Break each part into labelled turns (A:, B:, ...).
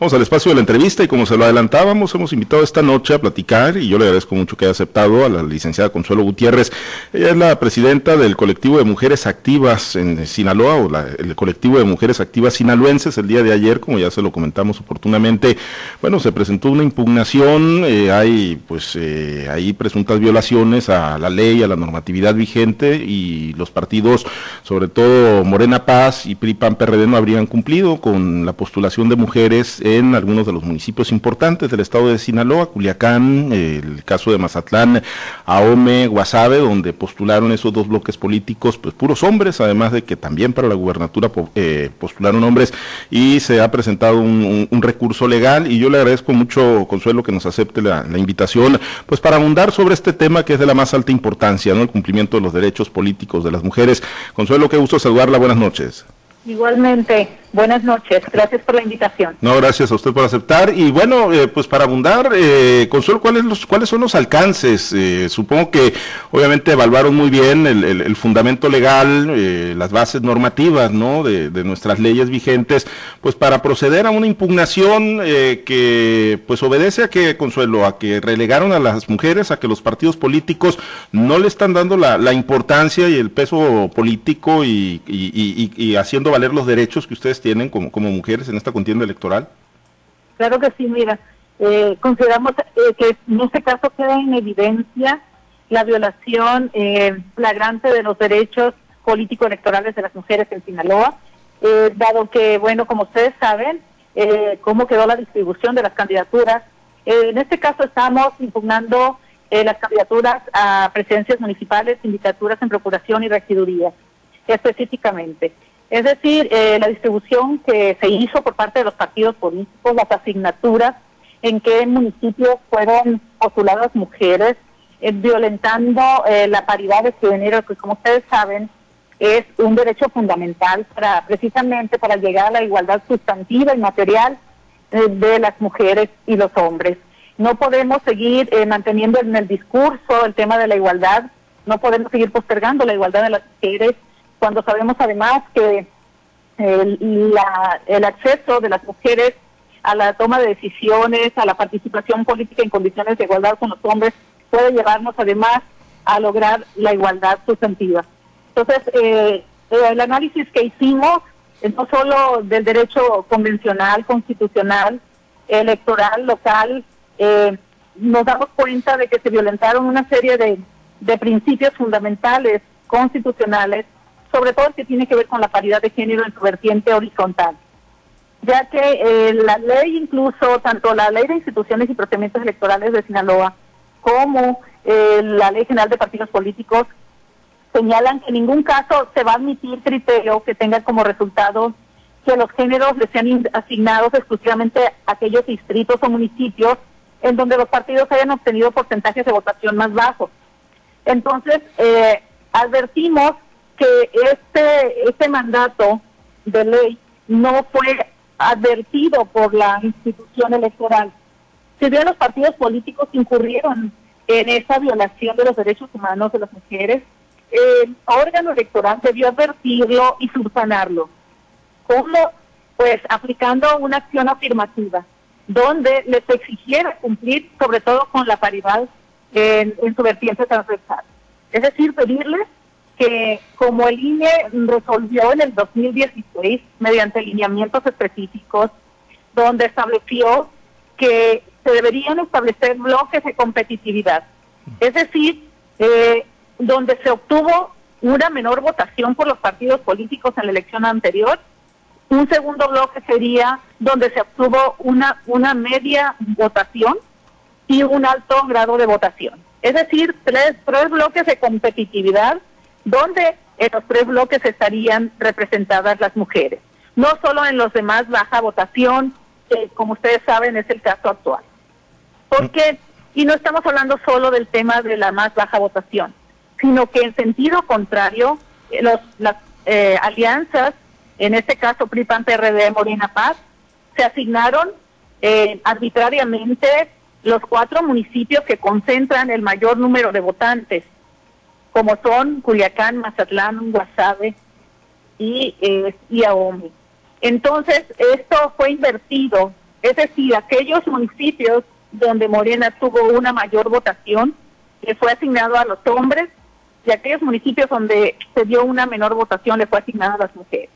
A: Vamos al espacio de la entrevista y como se lo adelantábamos, hemos invitado esta noche a platicar y yo le agradezco mucho que haya aceptado a la licenciada Consuelo Gutiérrez. Ella es la presidenta del colectivo de mujeres activas en Sinaloa o el colectivo de mujeres activas sinaloenses. El día de ayer, como ya se lo comentamos oportunamente, bueno, se presentó una impugnación, eh, hay pues eh, hay presuntas violaciones a la ley, a la normatividad vigente y los partidos, sobre todo Morena Paz y PRI PAN PRD no habrían cumplido con la postulación de mujeres en algunos de los municipios importantes del estado de Sinaloa, Culiacán, el caso de Mazatlán, Ahome, Guasave, donde postularon esos dos bloques políticos, pues puros hombres, además de que también para la gubernatura eh, postularon hombres y se ha presentado un, recurso legal y yo le agradezco mucho, Consuelo, que nos acepte la, la, invitación, pues para abundar sobre este tema que es de la más alta importancia, ¿no? El cumplimiento de los derechos políticos de las mujeres. Consuelo, qué gusto saludarla, buenas noches.
B: Igualmente, buenas noches, gracias por la invitación.
A: No, gracias a usted por aceptar. Y bueno, eh, pues para abundar, eh, Consuelo, ¿cuáles, los, ¿cuáles son los alcances? Eh, supongo que obviamente evaluaron muy bien el, fundamento legal, eh, las bases normativas ¿no? De, nuestras leyes vigentes, pues para proceder a una impugnación que pues obedece a que, Consuelo, a que relegaron a las mujeres, a que los partidos políticos no le están dando la, importancia y el peso político y, y haciendo valer los derechos que ustedes tienen como, como mujeres en esta contienda electoral?
B: Claro que sí, mira, eh, consideramos eh, que en este caso queda en evidencia la violación eh, flagrante de los derechos político-electorales de las mujeres en Sinaloa, dado que, bueno, como ustedes saben, cómo quedó la distribución de las candidaturas. en este caso estamos impugnando las candidaturas a presidencias municipales, sindicaturas en procuración y regiduría, específicamente. Es decir, eh, la distribución que se hizo por parte de los partidos políticos, las asignaturas, en qué municipios fueron postuladas mujeres, eh, violentando eh, la paridad de género, que como ustedes saben es un derecho fundamental para precisamente para llegar a la igualdad sustantiva y material de las mujeres y los hombres. No podemos seguir manteniendo en el discurso el tema de la igualdad, no podemos seguir postergando la igualdad de las mujeres cuando sabemos además que el, el acceso de las mujeres a la toma de decisiones, a la participación política en condiciones de igualdad con los hombres, puede llevarnos además a lograr la igualdad sustantiva. Entonces, eh, el análisis que hicimos es no solo del derecho convencional, constitucional, electoral, local, eh, nos damos cuenta de que se violentaron una serie de principios fundamentales constitucionales sobre todo el que tiene que ver con la paridad de género en su vertiente horizontal, ya que eh, la ley incluso, tanto la ley de instituciones y procedimientos electorales de Sinaloa como eh, la ley general de partidos políticos señalan que en ningún caso se va a admitir criterio que tenga como resultado que los géneros le sean asignados exclusivamente a aquellos distritos o municipios en donde los partidos hayan obtenido porcentajes de votación más bajos. Entonces, eh, advertimos que este, este mandato de ley no fue advertido por la institución electoral. Si bien los partidos políticos incurrieron en esa violación de los derechos humanos de las mujeres, el órgano electoral debió advertirlo y subsanarlo. ¿Cómo? Pues aplicando una acción afirmativa, donde les exigiera cumplir sobre todo con la paridad en, en su vertiente transversal. Es decir, pedirles que como el INE resolvió en el 2016 mediante lineamientos específicos, donde estableció que se deberían establecer bloques de competitividad, es decir, eh, donde se obtuvo una menor votación por los partidos políticos en la elección anterior. Un segundo bloque sería donde se obtuvo una, una media votación y un alto grado de votación. Es decir, tres, tres bloques de competitividad donde en los tres bloques estarían representadas las mujeres, no solo en los demás baja votación, que como ustedes saben es el caso actual. ¿Por qué? Y no estamos hablando solo del tema de la más baja votación, sino que en sentido contrario, eh, los, las eh, alianzas, en este caso PRIPAN, PRD, Morena Paz, se asignaron eh, arbitrariamente los cuatro municipios que concentran el mayor número de votantes como son Culiacán, Mazatlán, Guasave y, eh, y Entonces, esto fue invertido Es decir, aquellos municipios donde Morena tuvo una mayor votación, le fue asignado a los hombres, y aquellos municipios donde se dio una menor votación, le fue asignado a las mujeres.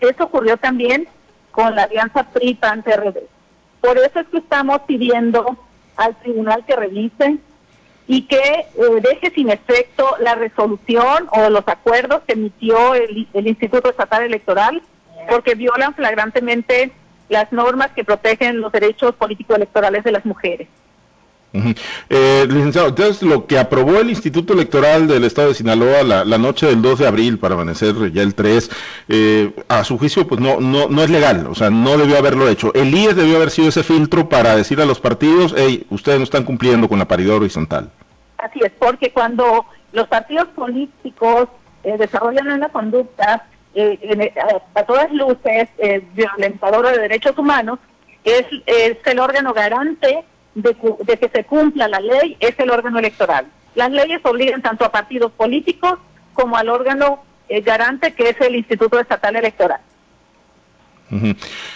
B: Eso ocurrió también con la alianza PRI-PAN-PRD. Por eso es que estamos pidiendo al tribunal que revise y que eh, deje sin efecto la resolución o los acuerdos que emitió el, el Instituto Estatal Electoral, porque violan flagrantemente las normas que protegen los derechos político-electorales de las mujeres.
A: Eh, licenciado, entonces lo que aprobó el Instituto Electoral del Estado de Sinaloa la, noche del 2 de abril para amanecer ya el 3, eh, a su juicio pues no, no, no es legal, o sea, no debió haberlo hecho. El IES debió haber sido ese filtro para decir a los partidos, hey, ustedes no están cumpliendo con la paridad horizontal.
B: Así es, porque cuando los partidos políticos eh, desarrollan una conducta eh, a, eh, a, todas luces eh, violentadora de derechos humanos, es, es el órgano garante de, de, que se cumpla la ley, es el órgano electoral. Las leyes obligan tanto a partidos políticos como al órgano eh, garante que es el Instituto Estatal Electoral.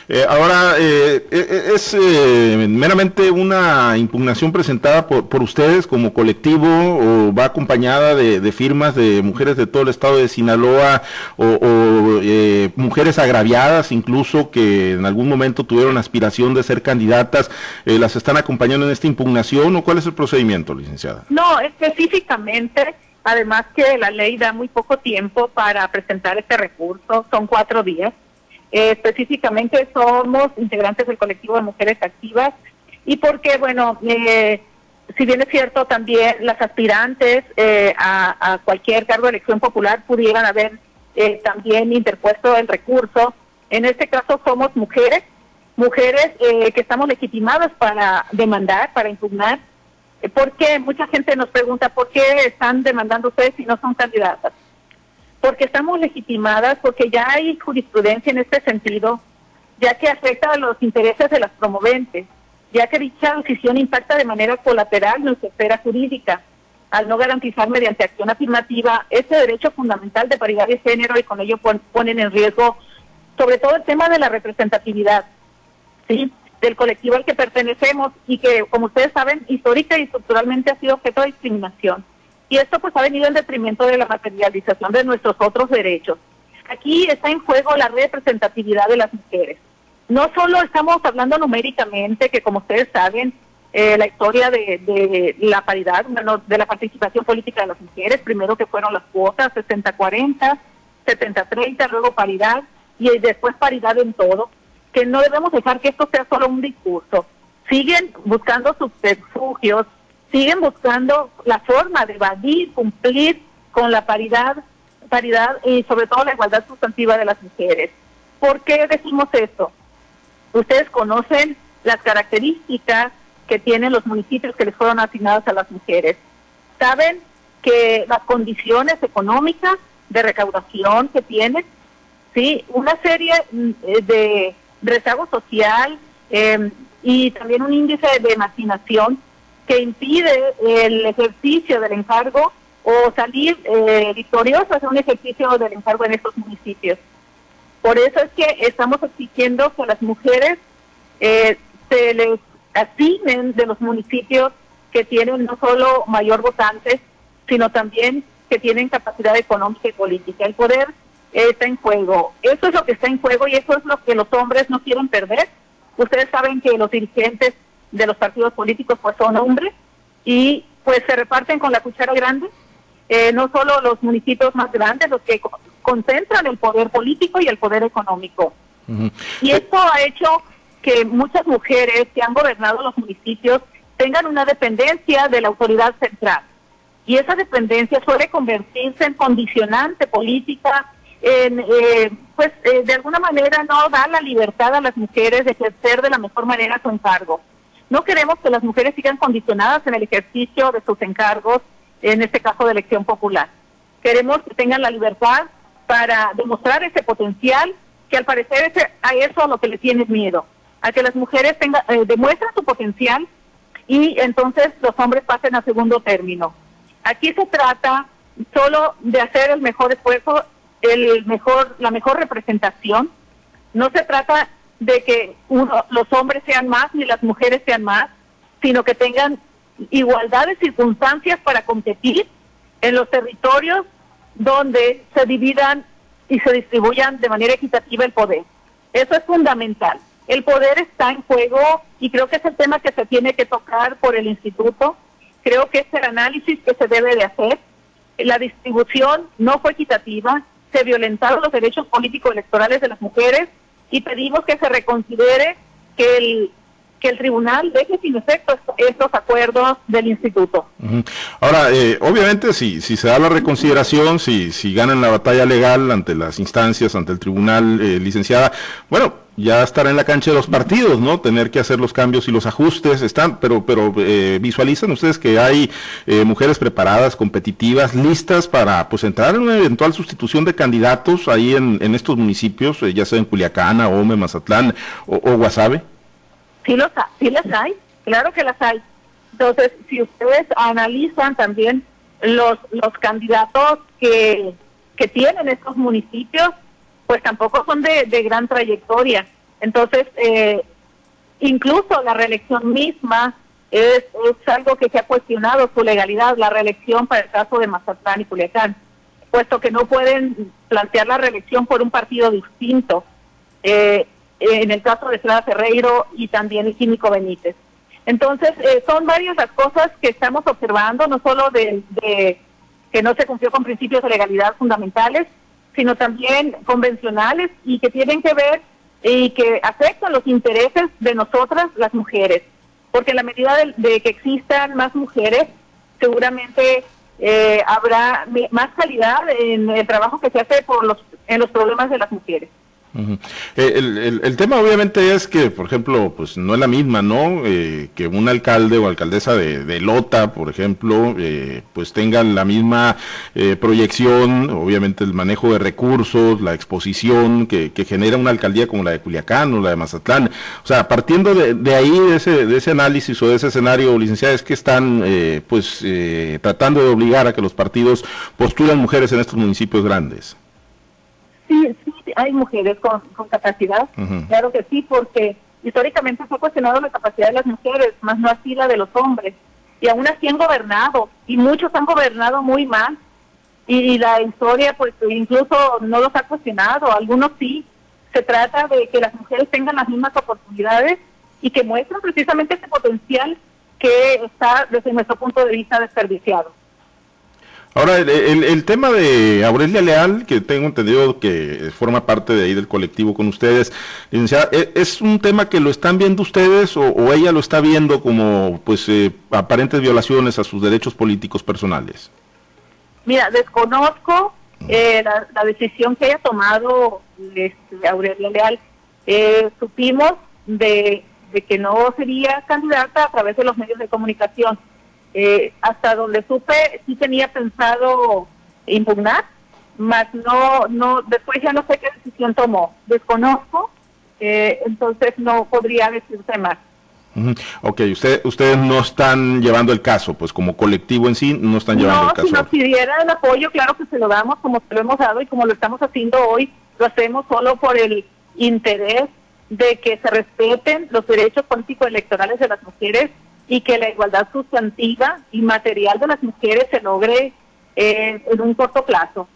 A: Eh, ahora, eh, eh ¿es eh, meramente una impugnación presentada por, por, ustedes como colectivo o va acompañada de, firmas de mujeres de todo el estado de Sinaloa o, o eh, mujeres agraviadas incluso que en algún momento tuvieron aspiración de ser candidatas? ¿Las están acompañando en esta impugnación o cuál es el procedimiento, licenciada?
B: No, específicamente, además que la ley da muy poco tiempo para presentar este recurso, son cuatro días. Eh, específicamente somos integrantes del colectivo de mujeres activas y porque, bueno, eh, si bien es cierto, también las aspirantes eh, a, a, cualquier cargo de elección popular pudieran haber eh, también interpuesto el recurso. En este caso somos mujeres, mujeres eh, que estamos legitimadas para demandar, para impugnar, porque mucha gente nos pregunta por qué están demandando ustedes si no son candidatas porque estamos legitimadas, porque ya hay jurisprudencia en este sentido, ya que afecta a los intereses de las promoventes, ya que dicha decisión impacta de manera colateral nuestra esfera jurídica, al no garantizar mediante acción afirmativa ese derecho fundamental de paridad de género y con ello ponen en riesgo sobre todo el tema de la representatividad, ¿sí? del colectivo al que pertenecemos y que, como ustedes saben, histórica y estructuralmente ha sido objeto de discriminación. Y esto pues ha venido en detrimento de la materialización de nuestros otros derechos. Aquí está en juego la representatividad de las mujeres. No solo estamos hablando numéricamente, que como ustedes saben, eh, la historia de, de, la paridad, bueno, de la participación política de las mujeres, primero que fueron las cuotas 60-40, 70-30, luego paridad y después paridad en todo, que no debemos dejar que esto sea solo un discurso. Siguen buscando subterfugios, siguen buscando la forma de evadir, cumplir con la paridad, paridad y sobre todo la igualdad sustantiva de las mujeres. ¿Por qué decimos esto? Ustedes conocen las características que tienen los municipios que les fueron asignados a las mujeres. Saben que las condiciones económicas de recaudación que tienen, sí, una serie mm, de rezago social eh, y también un índice de marginación que impide el ejercicio del encargo o salir eh, victorioso hacer un ejercicio del encargo en estos municipios. Por eso es que estamos exigiendo que las mujeres eh, se les asignen de los municipios que tienen no solo mayor votantes, sino también que tienen capacidad económica y política. El poder eh, está en juego. Eso es lo que está en juego y eso es lo que los hombres no quieren perder. Ustedes saben que los dirigentes de los partidos políticos pues son hombres y pues se reparten con la cuchara grande, eh, no solo los municipios más grandes, los que co concentran el poder político y el poder económico. Uh -huh. Y esto ha hecho que muchas mujeres que han gobernado los municipios tengan una dependencia de la autoridad central. Y esa dependencia suele convertirse en condicionante política, en, eh, pues eh, de alguna manera no da la libertad a las mujeres de ejercer de la mejor manera su encargo. No queremos que las mujeres sigan condicionadas en el ejercicio de sus encargos, en este caso de elección popular. Queremos que tengan la libertad para demostrar ese potencial que al parecer es a eso a lo que le tienen miedo, a que las mujeres eh, demuestren su potencial y entonces los hombres pasen a segundo término. Aquí se trata solo de hacer el mejor esfuerzo, el mejor, la mejor representación. No se trata de que uno, los hombres sean más ni las mujeres sean más, sino que tengan igualdad de circunstancias para competir en los territorios donde se dividan y se distribuyan de manera equitativa el poder. Eso es fundamental. El poder está en juego y creo que es el tema que se tiene que tocar por el instituto. Creo que es el análisis que se debe de hacer. La distribución no fue equitativa, se violentaron los derechos políticos electorales de las mujeres y pedimos que se reconsidere que el que el tribunal deje sin efecto estos acuerdos del instituto.
A: Ahora, eh, obviamente, si, si se da la reconsideración, si, si ganan la batalla legal ante las instancias, ante el tribunal, eh, licenciada, bueno, ya estará en la cancha de los partidos, ¿no? Tener que hacer los cambios y los ajustes, están, pero, pero eh, visualizan ustedes que hay mujeres preparadas, competitivas, listas para, pues, entrar en una eventual sustitución de candidatos ahí en, en estos municipios, ya sea en Culiacán, Ome, Mazatlán o, o Guasave.
B: Sí, los, sí las hay, claro que las hay. Entonces, si ustedes analizan también los, los candidatos que, que tienen estos municipios, pues tampoco son de, gran trayectoria. Entonces, eh, incluso la reelección misma es, es algo que se ha cuestionado su legalidad, la reelección para el caso de Mazatlán y Culiacán, puesto que no pueden plantear la reelección por un partido distinto. Eh, en el caso de Clara Ferreiro y también el químico Benítez. Entonces, eh, son varias las cosas que estamos observando, no solo de, que no se cumplió con principios de legalidad fundamentales, sino también convencionales y que tienen que ver y que afectan los intereses de nosotras, las mujeres. Porque en la medida de, que existan más mujeres, seguramente eh, habrá más calidad en el trabajo que se hace por los, en los problemas de las mujeres.
A: Eh, el, tema obviamente es que, por ejemplo, pues no es la misma, ¿no? Eh, que un alcalde o alcaldesa de, Lota, por ejemplo, eh, pues tengan la misma proyección, obviamente el manejo de recursos, la exposición que, genera una alcaldía como la de Culiacán o la de Mazatlán. O sea, partiendo de, ahí, de ese, de ese análisis o de ese escenario, licenciada, es que están pues tratando de obligar a que los partidos postulan mujeres en estos municipios grandes.
B: Sí, sí, hay mujeres con, capacidad, claro que sí, porque históricamente se ha cuestionado la capacidad de las mujeres, más no así la de los hombres. Y aún así han gobernado, y muchos han gobernado muy mal. Y, la historia, pues incluso no los ha cuestionado, algunos sí. Se trata de que las mujeres tengan las mismas oportunidades y que muestren precisamente ese potencial que está, desde nuestro punto de vista, desperdiciado.
A: Ahora, el, tema de Aurelia Leal, que tengo entendido que forma parte de ahí del colectivo con ustedes, ¿e, ¿es un tema que lo están viendo ustedes o, ella lo está viendo como pues eh, aparentes violaciones a sus derechos políticos personales?
B: Mira, desconozco eh, la, decisión que haya tomado este, Aurelia Leal. Eh, supimos de que no sería candidata a través de los medios de comunicación eh, hasta donde supe, sí tenía pensado impugnar, mas no, no, después ya no sé qué decisión tomó, desconozco, eh, entonces no podría decirse más.
A: Ok, usted, ustedes no están llevando el caso, pues como colectivo en sí no están llevando el caso.
B: Si nos pidiera el apoyo, claro que se lo damos como se lo hemos dado y como lo estamos haciendo hoy, lo hacemos solo por el interés de que se respeten los derechos políticos electorales de las mujeres y que la igualdad sustantiva y material de las mujeres se logre eh, en un corto plazo.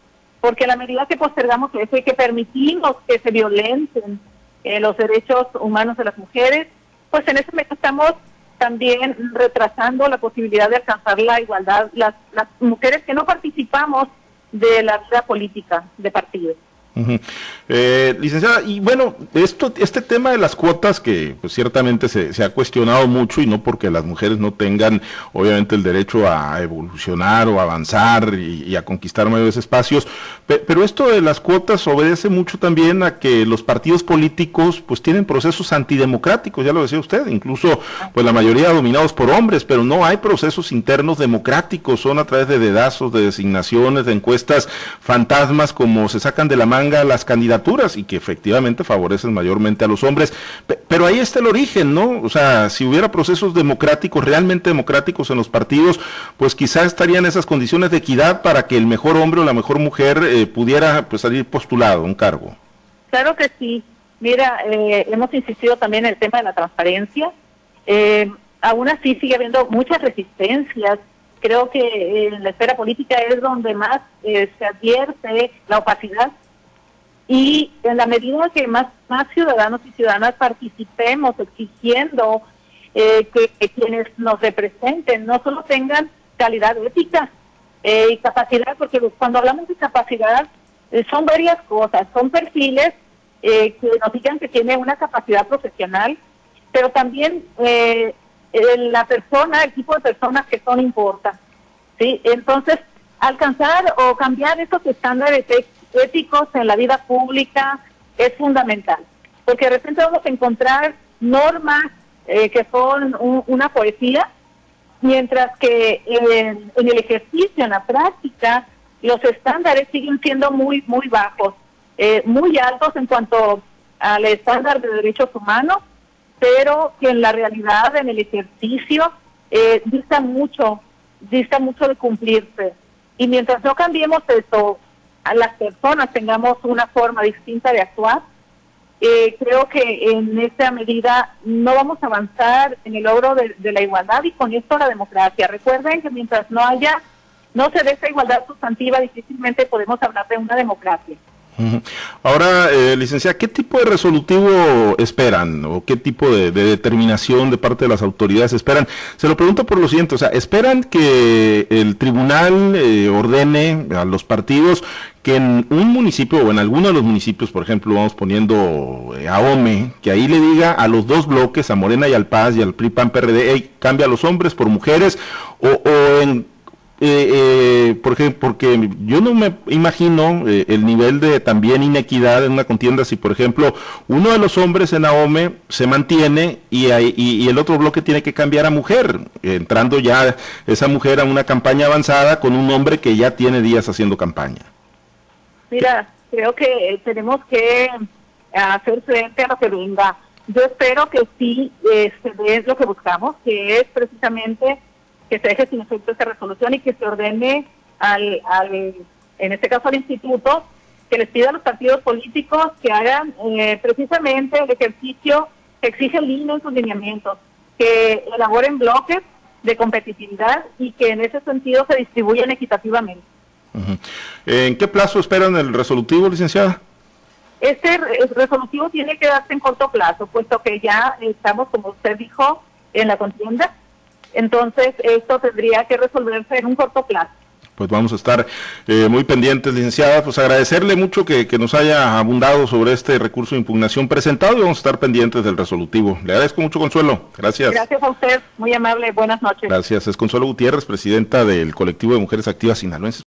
B: Porque a la medida que postergamos eso y que permitimos que se violenten eh, los derechos humanos de las mujeres, pues en ese momento estamos también retrasando la posibilidad de alcanzar la igualdad, las, las mujeres que no participamos de la vida política de partidos.
A: Eh, licenciada, y bueno, esto, este tema de las cuotas que pues, ciertamente se, ha cuestionado mucho y no porque las mujeres no tengan obviamente el derecho a evolucionar o avanzar y, a conquistar mayores espacios, pero esto de las cuotas obedece mucho también a que los partidos políticos pues tienen procesos antidemocráticos, ya lo decía usted, incluso pues la mayoría dominados por hombres, pero no hay procesos internos democráticos, son a través de dedazos, de designaciones, de encuestas fantasmas como se sacan de la mano las candidaturas y que efectivamente favorecen mayormente a los hombres. Pero ahí está el origen, ¿no? O sea, si hubiera procesos democráticos, realmente democráticos en los partidos, pues quizás estarían esas condiciones de equidad para que el mejor hombre o la mejor mujer eh, pudiera pues salir postulado a un cargo.
B: Claro que sí. Mira, eh, hemos insistido también en el tema de la transparencia. Eh, aún así sigue habiendo muchas resistencias. Creo que en la esfera política es donde más eh, se advierte la opacidad y en la medida que más, más ciudadanos y ciudadanas participemos exigiendo que, que, quienes nos representen no solo tengan calidad ética y capacidad, porque cuando hablamos de capacidad son varias cosas, son perfiles eh, que nos digan que tiene una capacidad profesional, pero también eh, la persona, el tipo de personas que son importa. ¿sí? Entonces, alcanzar o cambiar esos estándares éticos en la vida pública es fundamental, porque de repente vamos a encontrar normas eh, que son una poesía, mientras que en, en, el ejercicio, en la práctica, los estándares siguen siendo muy, muy bajos. Eh, muy altos en cuanto al estándar de derechos humanos, pero que en la realidad, en el ejercicio, eh, dista mucho, dista mucho de cumplirse. Y mientras no cambiemos eso, a las personas tengamos una forma distinta de actuar, eh, creo que en esta medida no vamos a avanzar en el logro de, de, la igualdad y con esto la democracia. Recuerden que mientras no haya, no se dé esa igualdad sustantiva, difícilmente podemos hablar de una democracia.
A: Ahora, eh, licenciada, ¿qué tipo de resolutivo esperan o qué tipo de, determinación de parte de las autoridades esperan? Se lo pregunto por lo siguiente, o sea, ¿esperan que el tribunal eh, ordene a los partidos que en un municipio o en alguno de los municipios, por ejemplo, vamos poniendo eh, a OME, que ahí le diga a los dos bloques, a Morena y al Paz y al PRI, PAN, PRD, hey, cambia a los hombres por mujeres, o, o en eh, eh, porque, porque yo no me imagino eh, el nivel de también inequidad en una contienda si, por ejemplo, uno de los hombres en AOME se mantiene y, y, el otro bloque tiene que cambiar a mujer, entrando ya esa mujer a una campaña avanzada con un hombre que ya tiene días haciendo campaña.
B: Mira, creo que tenemos que hacer frente a lo que venga. Yo espero que sí se dé lo que buscamos, que es precisamente que se deje sin efecto esta resolución y que se ordene al, al, en este caso al instituto, que les pida a los partidos políticos que hagan eh, precisamente el ejercicio que exige el INE en sus lineamientos, que elaboren bloques de competitividad y que en ese sentido se distribuyan equitativamente.
A: ¿En qué plazo esperan el resolutivo, licenciada?
B: Este resolutivo tiene que darse en corto plazo, puesto que ya estamos, como usted dijo, en la contienda entonces, esto tendría que resolverse en un corto plazo.
A: Pues vamos a estar eh, muy pendientes, licenciada. Pues agradecerle mucho que, nos haya abundado sobre este recurso de impugnación presentado y vamos a estar pendientes del resolutivo. Le agradezco mucho, Consuelo. Gracias.
B: Gracias a usted. Muy amable. Buenas noches.
A: Gracias. Es Consuelo Gutiérrez, presidenta del colectivo de mujeres activas sinaloenses.